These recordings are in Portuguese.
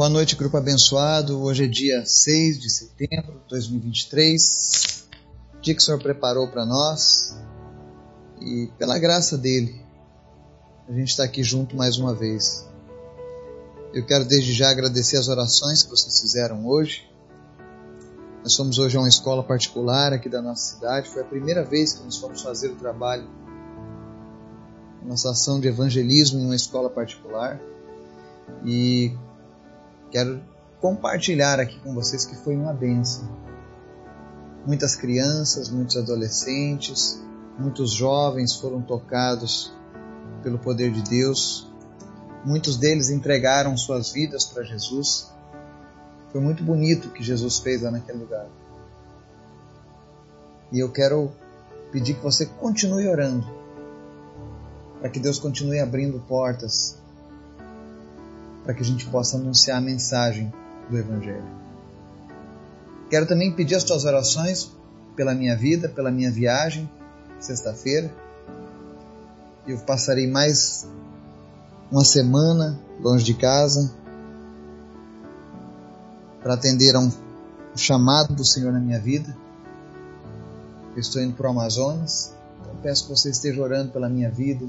Boa noite, grupo abençoado. Hoje é dia 6 de setembro de 2023. Dia que o Senhor preparou para nós. E pela graça dele, a gente está aqui junto mais uma vez. Eu quero desde já agradecer as orações que vocês fizeram hoje. Nós somos hoje a uma escola particular aqui da nossa cidade. Foi a primeira vez que nós fomos fazer o trabalho, nossa ação de evangelismo em uma escola particular. E quero compartilhar aqui com vocês que foi uma benção. Muitas crianças, muitos adolescentes, muitos jovens foram tocados pelo poder de Deus. Muitos deles entregaram suas vidas para Jesus. Foi muito bonito o que Jesus fez lá naquele lugar. E eu quero pedir que você continue orando, para que Deus continue abrindo portas para que a gente possa anunciar a mensagem do Evangelho. Quero também pedir as tuas orações pela minha vida, pela minha viagem, sexta-feira. Eu passarei mais uma semana longe de casa para atender a um chamado do Senhor na minha vida. Eu estou indo para o Amazonas, então peço que você esteja orando pela minha vida,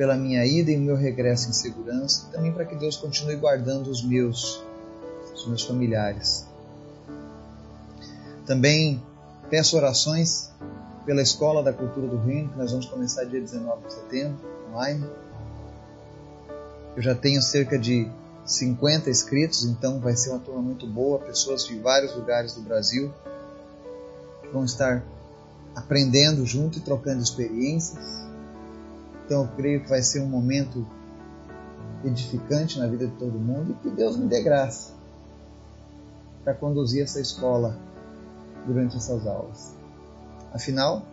pela minha ida e o meu regresso em segurança, também para que Deus continue guardando os meus, os meus familiares. Também peço orações pela Escola da Cultura do Reino, que nós vamos começar dia 19 de setembro, online. Eu já tenho cerca de 50 inscritos, então vai ser uma turma muito boa, pessoas de vários lugares do Brasil que vão estar aprendendo junto e trocando experiências. Então eu creio que vai ser um momento edificante na vida de todo mundo e que Deus me dê graça para conduzir essa escola durante essas aulas. Afinal,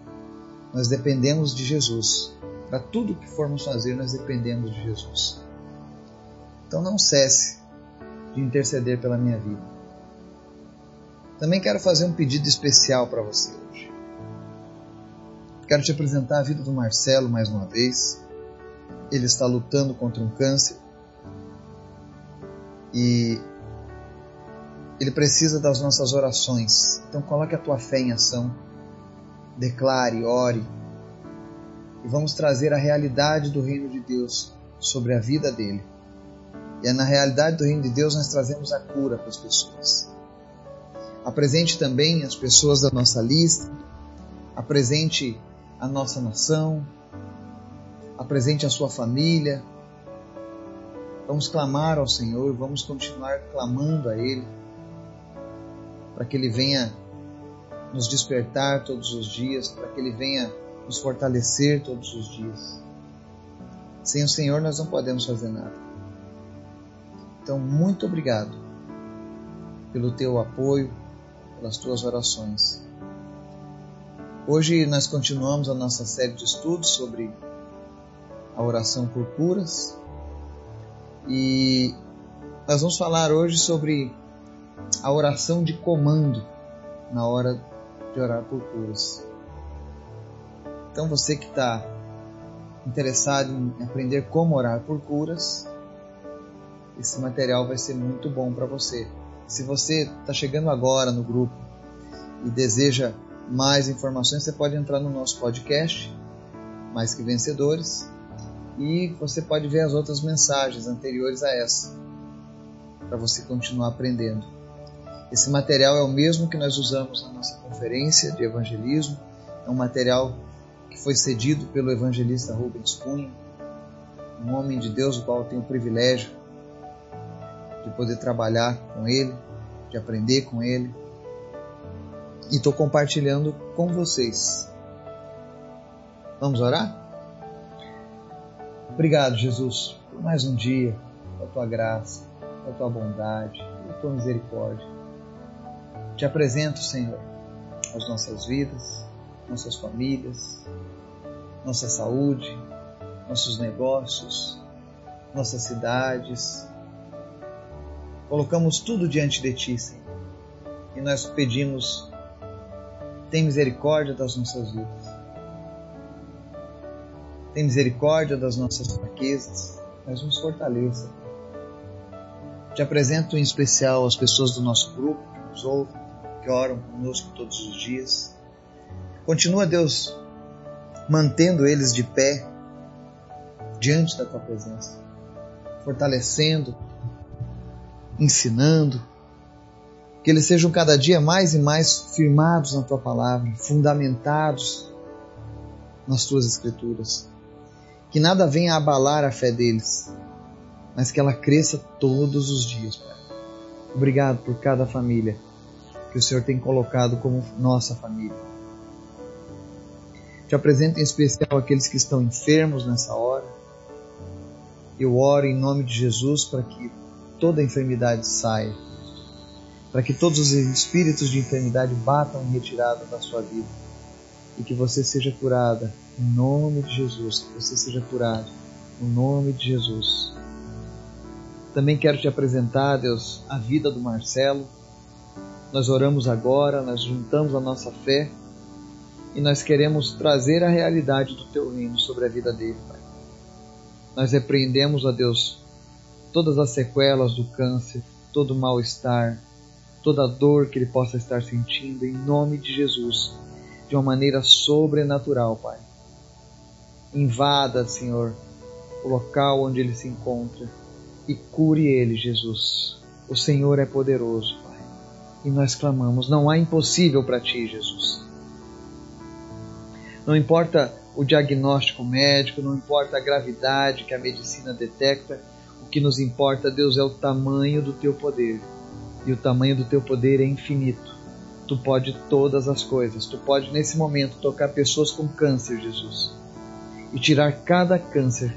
nós dependemos de Jesus. Para tudo que formos fazer, nós dependemos de Jesus. Então não cesse de interceder pela minha vida. Também quero fazer um pedido especial para você hoje. Quero te apresentar a vida do Marcelo mais uma vez. Ele está lutando contra um câncer e ele precisa das nossas orações. Então coloque a tua fé em ação, declare, ore e vamos trazer a realidade do reino de Deus sobre a vida dele. E é na realidade do reino de Deus nós trazemos a cura para as pessoas. Apresente também as pessoas da nossa lista, apresente a nossa nação, apresente a sua família. Vamos clamar ao Senhor, vamos continuar clamando a Ele, para que Ele venha nos despertar todos os dias, para que Ele venha nos fortalecer todos os dias. Sem o Senhor nós não podemos fazer nada. Então, muito obrigado pelo teu apoio, pelas tuas orações. Hoje nós continuamos a nossa série de estudos sobre a oração por curas e nós vamos falar hoje sobre a oração de comando na hora de orar por curas. Então você que está interessado em aprender como orar por curas, esse material vai ser muito bom para você. Se você está chegando agora no grupo e deseja mais informações, você pode entrar no nosso podcast, Mais Que Vencedores, e você pode ver as outras mensagens anteriores a essa, para você continuar aprendendo. Esse material é o mesmo que nós usamos na nossa conferência de evangelismo, é um material que foi cedido pelo evangelista Rubens Cunha, um homem de Deus, o qual eu tenho o privilégio de poder trabalhar com ele, de aprender com ele e estou compartilhando com vocês. Vamos orar? Obrigado, Jesus, por mais um dia, pela tua graça, pela tua bondade, pela tua misericórdia. Te apresento, Senhor, as nossas vidas, nossas famílias, nossa saúde, nossos negócios, nossas cidades. Colocamos tudo diante de Ti, Senhor. E nós pedimos tem misericórdia das nossas vidas. Tem misericórdia das nossas fraquezas, mas nos fortaleça. Te apresento em especial as pessoas do nosso grupo que nos ouvem, que oram conosco todos os dias. Continua, Deus, mantendo eles de pé diante da tua presença, fortalecendo, ensinando, que eles sejam cada dia mais e mais firmados na tua palavra, fundamentados nas tuas escrituras. Que nada venha abalar a fé deles, mas que ela cresça todos os dias, Pai. Obrigado por cada família que o Senhor tem colocado como nossa família. Te apresento em especial aqueles que estão enfermos nessa hora. Eu oro em nome de Jesus para que toda enfermidade saia, para que todos os espíritos de enfermidade batam em retirada da sua vida e que você seja curada em nome de Jesus, que você seja curado no nome de Jesus. Também quero te apresentar, Deus, a vida do Marcelo. Nós oramos agora, nós juntamos a nossa fé e nós queremos trazer a realidade do teu reino sobre a vida dele, Pai. Nós repreendemos, a Deus, todas as sequelas do câncer, todo o mal-estar, toda a dor que ele possa estar sentindo, em nome de Jesus, de uma maneira sobrenatural, Pai. Invada, Senhor, o local onde ele se encontra e cure ele, Jesus. O Senhor é poderoso, Pai. E nós clamamos: não há impossível para ti, Jesus. Não importa o diagnóstico médico, não importa a gravidade que a medicina detecta, o que nos importa, Deus, é o tamanho do teu poder. E o tamanho do teu poder é infinito. Tu pode todas as coisas. Tu pode nesse momento tocar pessoas com câncer, Jesus, e tirar cada câncer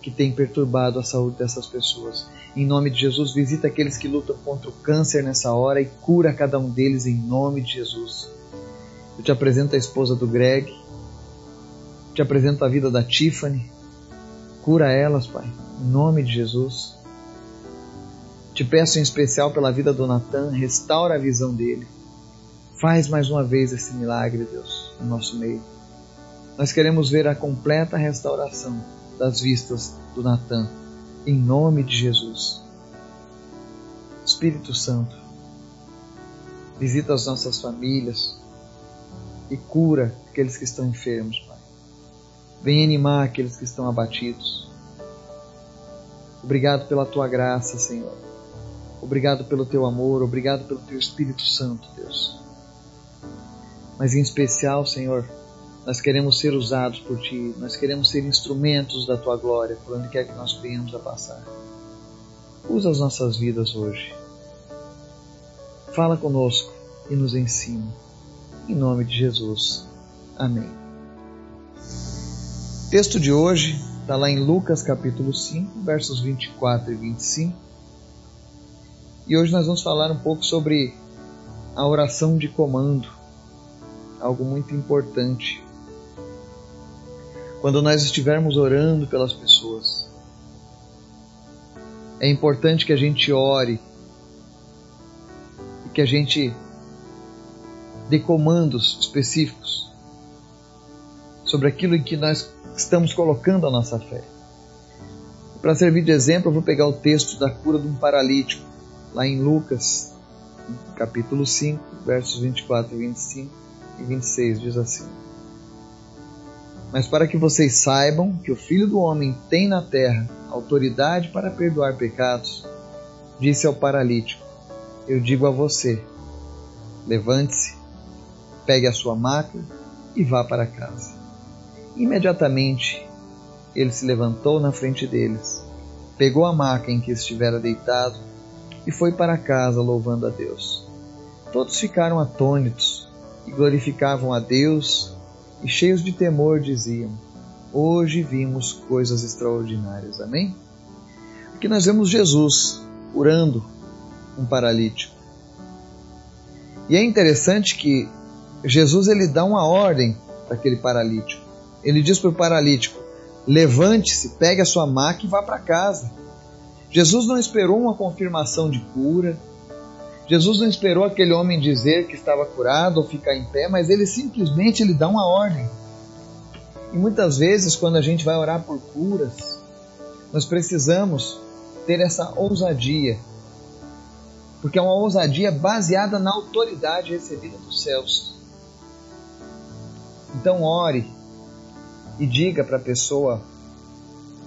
que tem perturbado a saúde dessas pessoas. Em nome de Jesus, visita aqueles que lutam contra o câncer nessa hora e cura cada um deles em nome de Jesus. Eu te apresento a esposa do Greg, te apresento a vida da Tiffany. Cura elas, Pai, em nome de Jesus. Te peço em especial pela vida do Natan, restaura a visão dele. Faz mais uma vez esse milagre, Deus, no nosso meio. Nós queremos ver a completa restauração das vistas do Natan, em nome de Jesus. Espírito Santo, visita as nossas famílias e cura aqueles que estão enfermos, Pai. Vem animar aqueles que estão abatidos. Obrigado pela tua graça, Senhor. Obrigado pelo teu amor, obrigado pelo teu Espírito Santo, Deus. Mas em especial, Senhor, nós queremos ser usados por Ti, nós queremos ser instrumentos da Tua glória por onde quer que nós venhamos a passar. Usa as nossas vidas hoje. Fala conosco e nos ensina. Em nome de Jesus. Amém. O texto de hoje está lá em Lucas capítulo 5, versos 24 e 25. E hoje nós vamos falar um pouco sobre a oração de comando, algo muito importante. Quando nós estivermos orando pelas pessoas, é importante que a gente ore e que a gente dê comandos específicos sobre aquilo em que nós estamos colocando a nossa fé. Para servir de exemplo, eu vou pegar o texto da cura de um paralítico, lá em Lucas, capítulo 5, versos 24 e 25 e 26, diz assim: Mas para que vocês saibam que o Filho do Homem tem na terra autoridade para perdoar pecados, disse ao paralítico: Eu digo a você, levante-se, pegue a sua maca e vá para casa. Imediatamente ele se levantou na frente deles, pegou a maca em que estivera deitado e foi para casa louvando a Deus. Todos ficaram atônitos e glorificavam a Deus e cheios de temor diziam: Hoje vimos coisas extraordinárias. Amém? Aqui nós vemos Jesus curando um paralítico. E é interessante que Jesus ele dá uma ordem para aquele paralítico. Ele diz para o paralítico: levante-se, pegue a sua maca e vá para casa. Jesus não esperou uma confirmação de cura. Jesus não esperou aquele homem dizer que estava curado ou ficar em pé, mas ele simplesmente ele dá uma ordem. E muitas vezes, quando a gente vai orar por curas, nós precisamos ter essa ousadia Porque é uma ousadia baseada na autoridade recebida dos céus. Então ore e diga para a pessoa: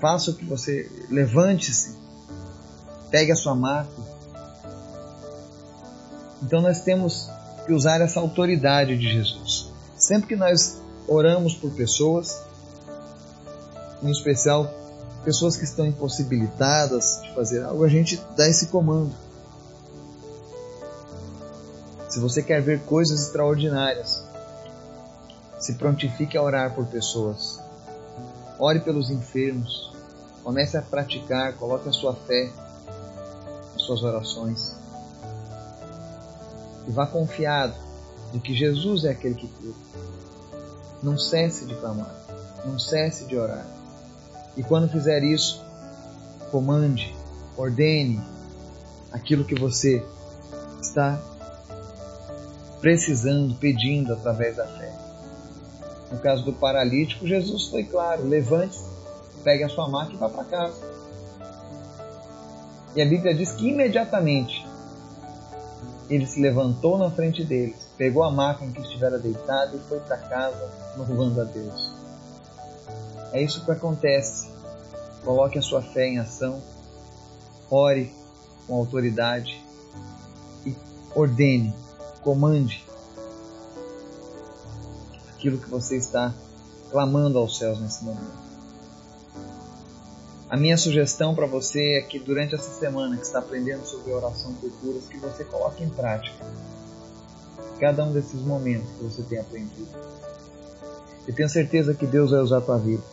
faça o que você. Levante-se, pegue a sua maca. Então nós temos que usar essa autoridade de Jesus. Sempre que nós oramos por pessoas, em especial pessoas que estão impossibilitadas de fazer algo, a gente dá esse comando. Se você quer ver coisas extraordinárias, se prontifique a orar por pessoas. Ore pelos enfermos. Comece a praticar, coloque a sua fé suas orações. E vá confiado de que Jesus é aquele que cura. Não cesse de clamar, não cesse de orar. E quando fizer isso, comande, ordene aquilo que você está precisando, pedindo através da fé. No caso do paralítico, Jesus foi claro: levante-se, pegue a sua maca e vá para casa. E a Bíblia diz que imediatamente ele se levantou na frente deles, pegou a maca em que estivera deitado e foi para casa louvando a Deus. É isso que acontece. Coloque a sua fé em ação, ore com autoridade e ordene comande aquilo que você está clamando aos céus nesse momento. A minha sugestão para você é que durante essa semana que está aprendendo sobre oração por curas, que você coloque em prática cada um desses momentos que você tem aprendido. Eu tenho certeza que Deus vai usar a tua vida.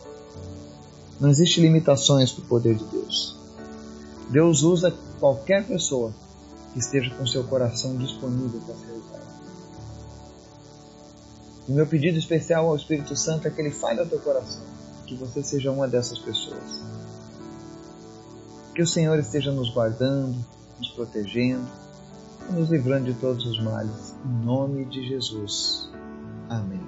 Não existe limitações para o poder de Deus. Deus usa qualquer pessoa que esteja com seu coração disponível para ser usado. O meu pedido especial ao Espírito Santo é que ele fale ao teu coração, que você seja uma dessas pessoas. Que o Senhor esteja nos guardando, nos protegendo e nos livrando de todos os males. Em nome de Jesus. Amém.